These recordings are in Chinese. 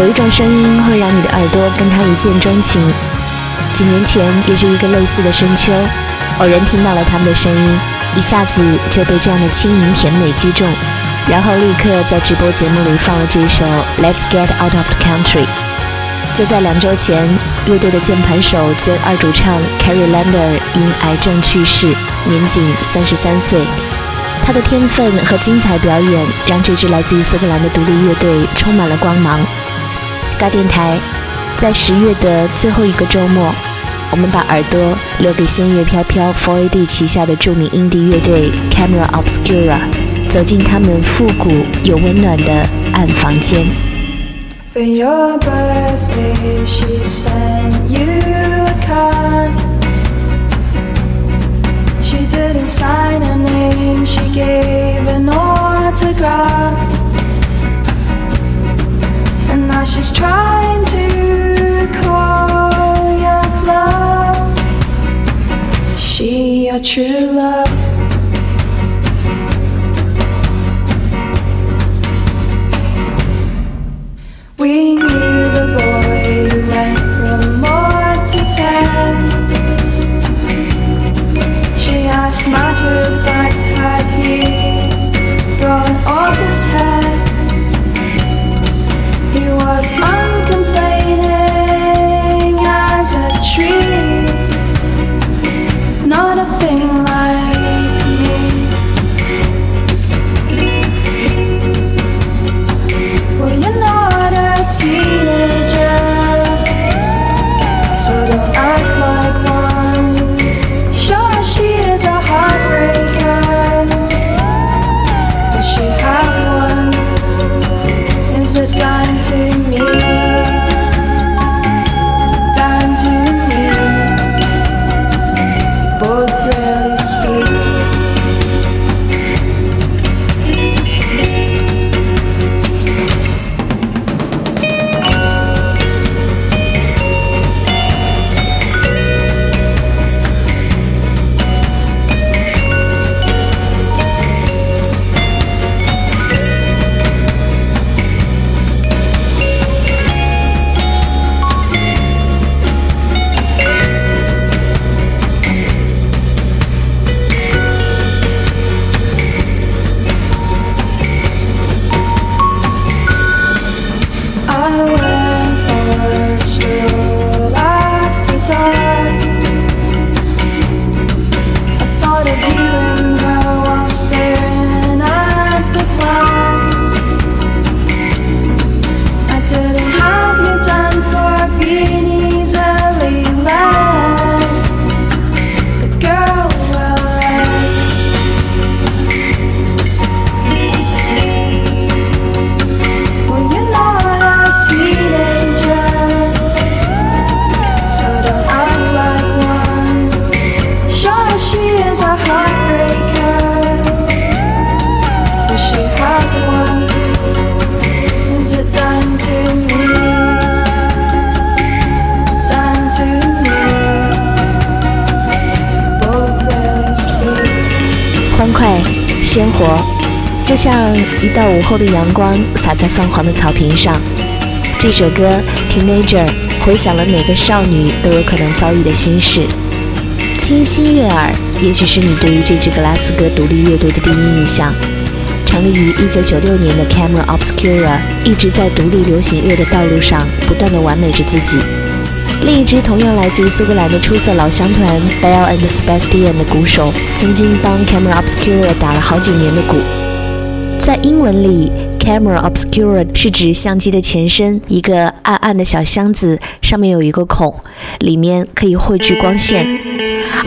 有一种声音会让你的耳朵跟他一见钟情。几年前也是一个类似的深秋，偶然听到了他们的声音，一下子就被这样的轻盈甜美击中，然后立刻在直播节目里放了这首《Let's Get Out of the Country》。就在两周前，乐队的键盘手兼二主唱 Carrie Lander 因癌症去世，年仅三十三岁。他的天分和精彩表演让这支来自于苏格兰的独立乐队充满了光芒。嘎电台，在十月的最后一个周末，我们把耳朵留给仙乐飘飘 4AD 旗下的著名 indie 乐队 Camera Obscura，走进他们复古又温暖的暗房间。For your birthday, she sent you a card. She didn't sign her name, she gave an autograph. Now she's trying 的阳光洒在泛黄的草坪上。这首歌《Teenager》回响了每个少女都有可能遭遇的心事。清新悦耳，也许是你对于这支格拉斯哥独立乐队的第一印象。成立于1996年的 Camera Obscura 一直在独立流行乐的道路上不断地完美着自己。另一支同样来自于苏格兰的出色老乡团 Bell and Sebastian 的鼓手，曾经帮 Camera Obscura 打了好几年的鼓。在英文里，Camera Obscura 是指相机的前身，一个暗暗的小箱子，上面有一个孔，里面可以汇聚光线。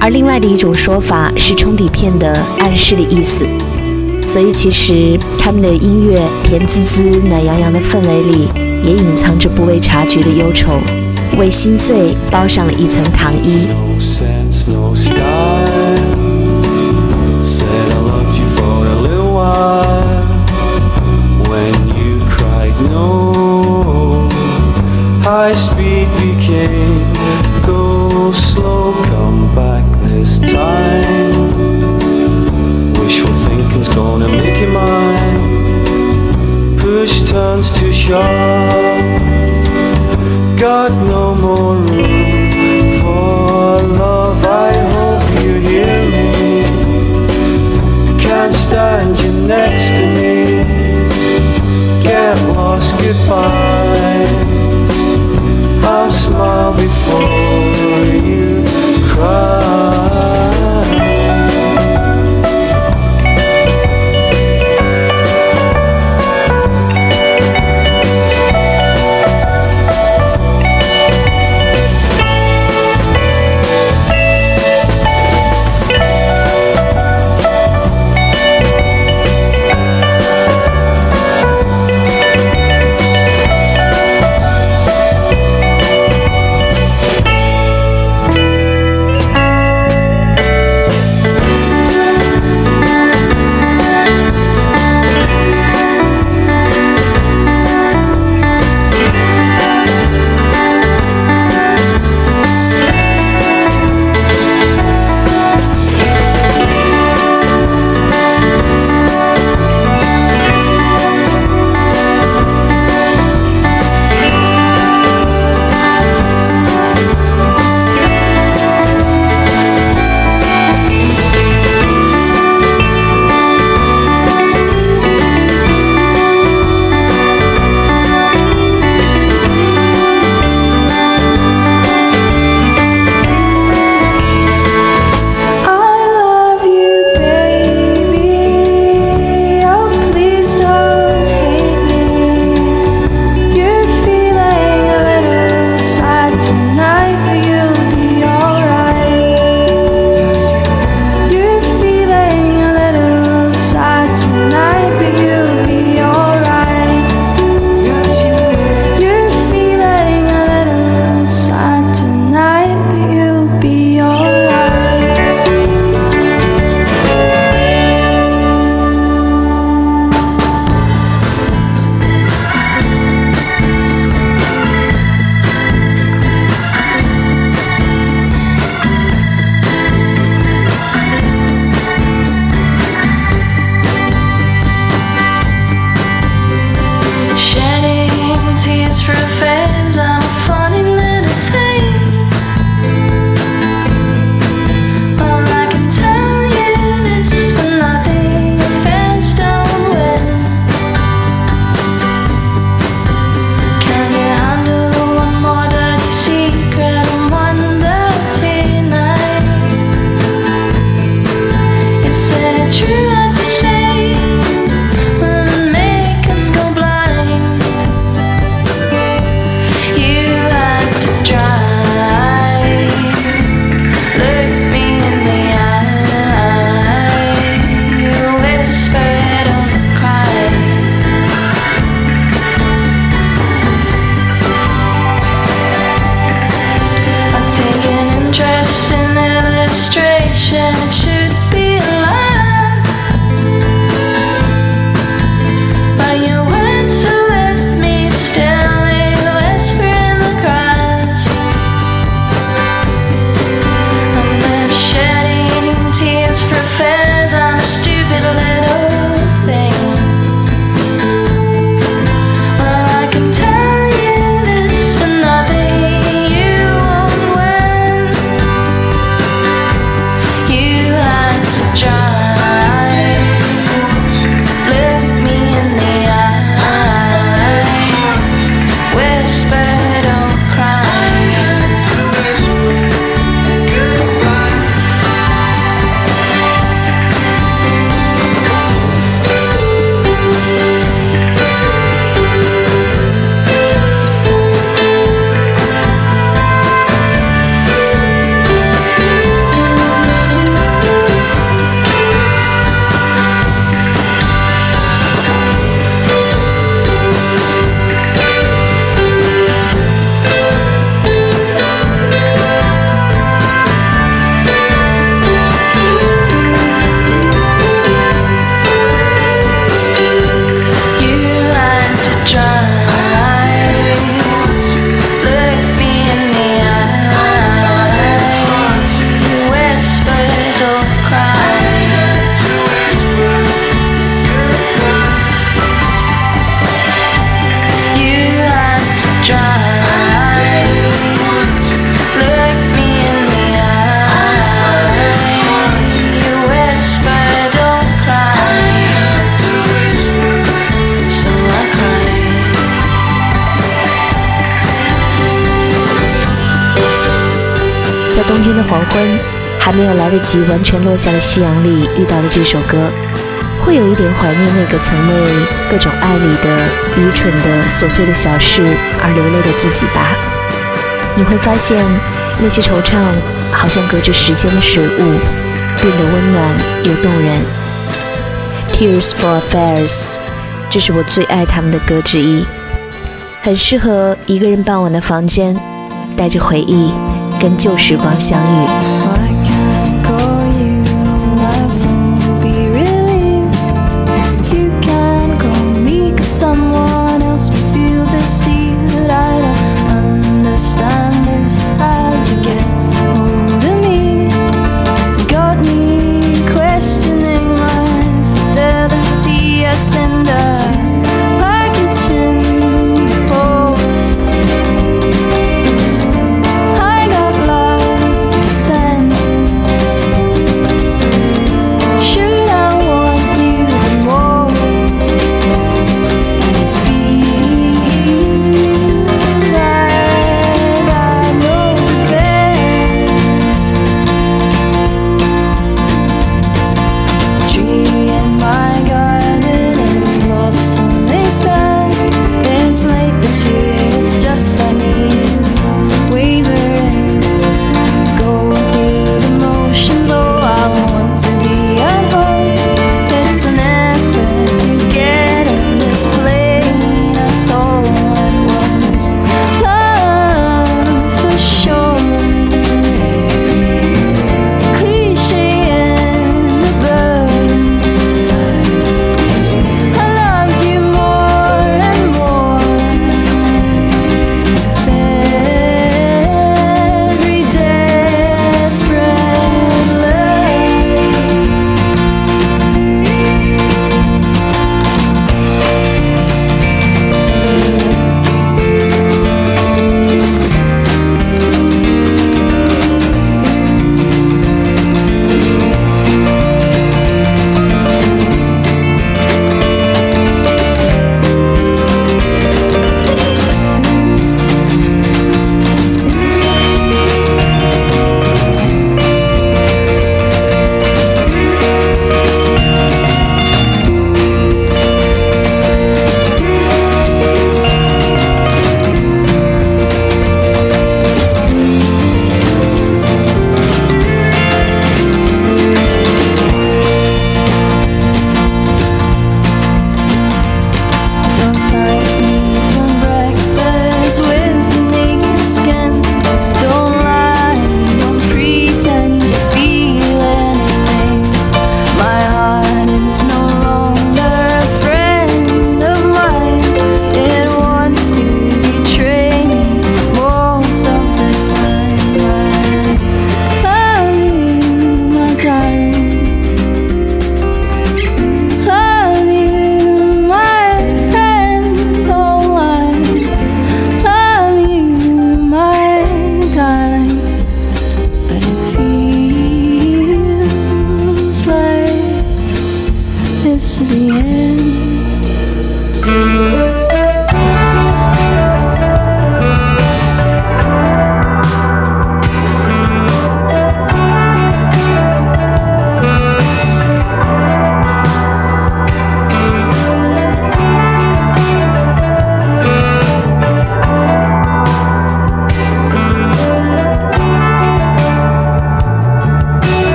而另外的一种说法是冲底片的暗示的意思。所以其实他们的音乐甜滋滋、暖洋洋的氛围里，也隐藏着不为察觉的忧愁，为心碎包上了一层糖衣。Said I loved you for a little while. When you cried no, high speed became 有来得及完全落下的夕阳里遇到了这首歌，会有一点怀念那个曾为各种爱里的愚蠢的琐碎的小事而流泪的自己吧。你会发现，那些惆怅好像隔着时间的水雾，变得温暖又动人。Tears for Affairs，这是我最爱他们的歌之一，很适合一个人傍晚的房间，带着回忆跟旧时光相遇。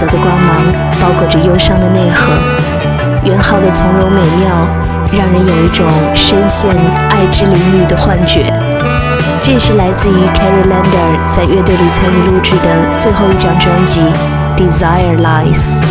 泽的光芒包裹着忧伤的内核，元昊的从容美妙，让人有一种深陷爱之领域的幻觉。这是来自于 Carrie Lander 在乐队里参与录制的最后一张专辑《Desire Lies》。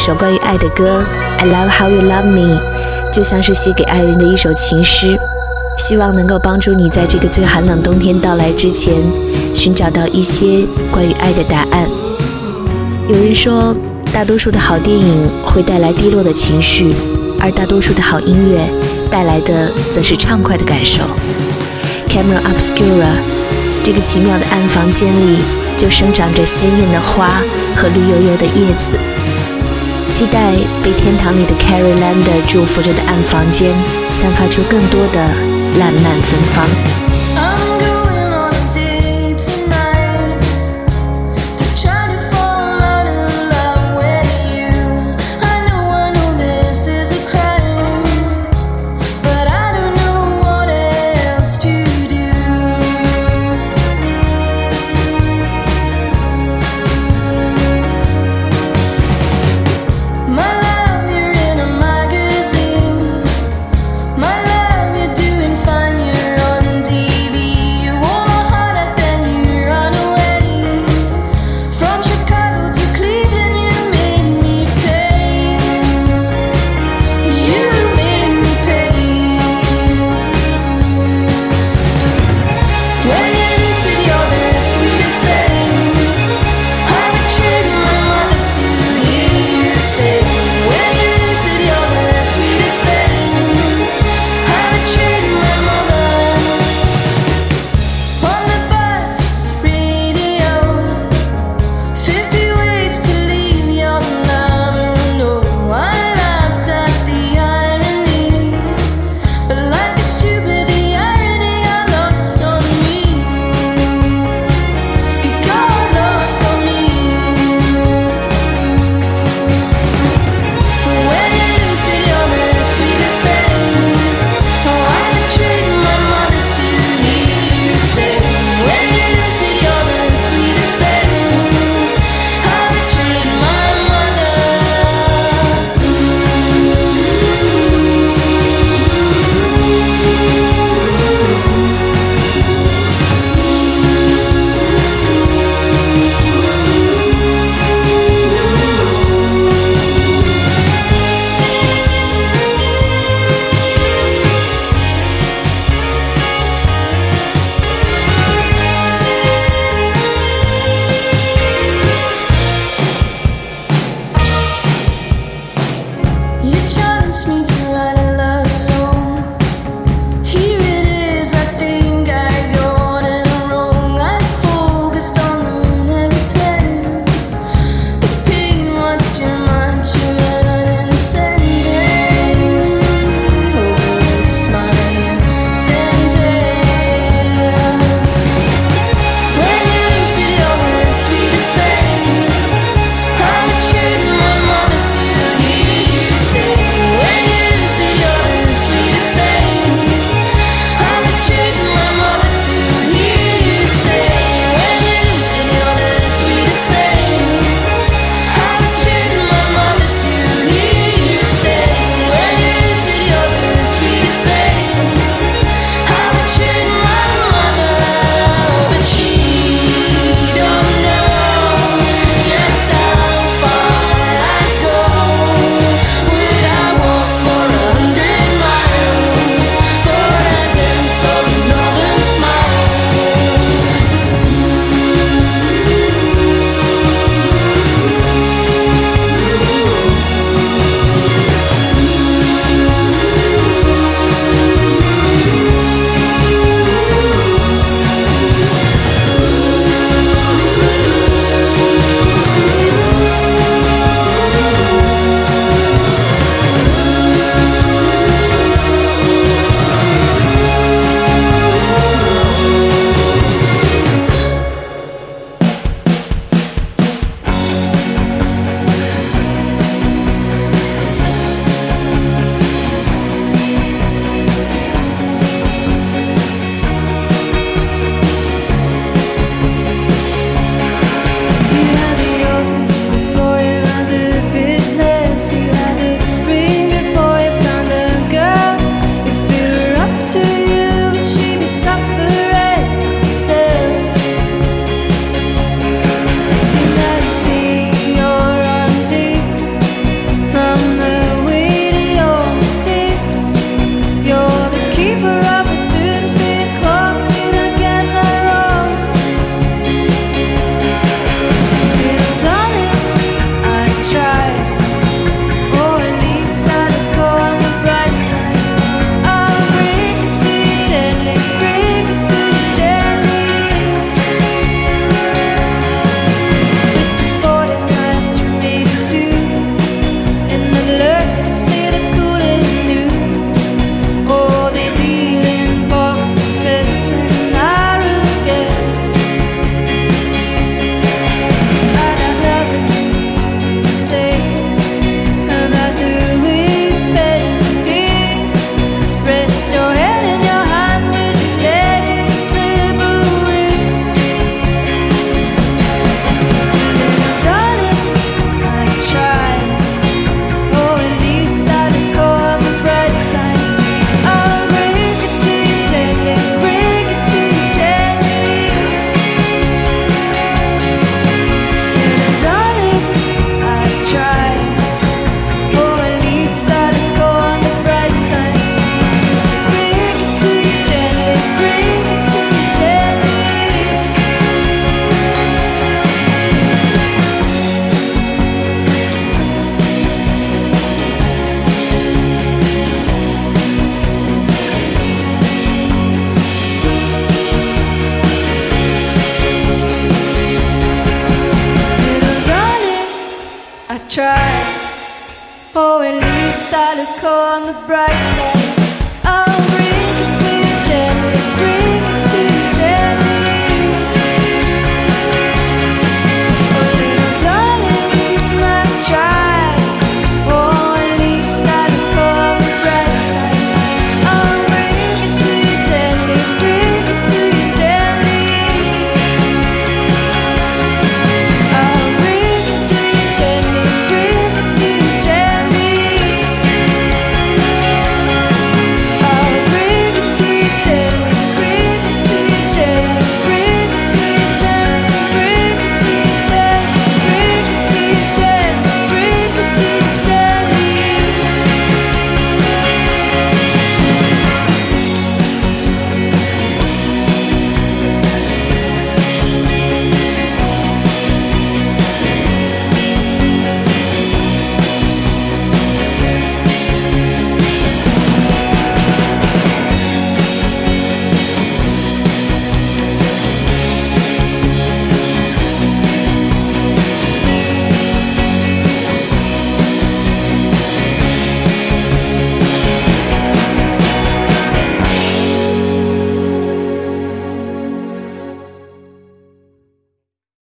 首关于爱的歌《I Love How You Love Me》，就像是写给爱人的一首情诗，希望能够帮助你在这个最寒冷冬天到来之前，寻找到一些关于爱的答案。有人说，大多数的好电影会带来低落的情绪，而大多数的好音乐带来的则是畅快的感受。Camera Obscura，这个奇妙的暗房间里就生长着鲜艳的花和绿油油的叶子。期待被天堂里的 Carrie Lander 祝福着的暗房间，散发出更多的烂漫芬芳。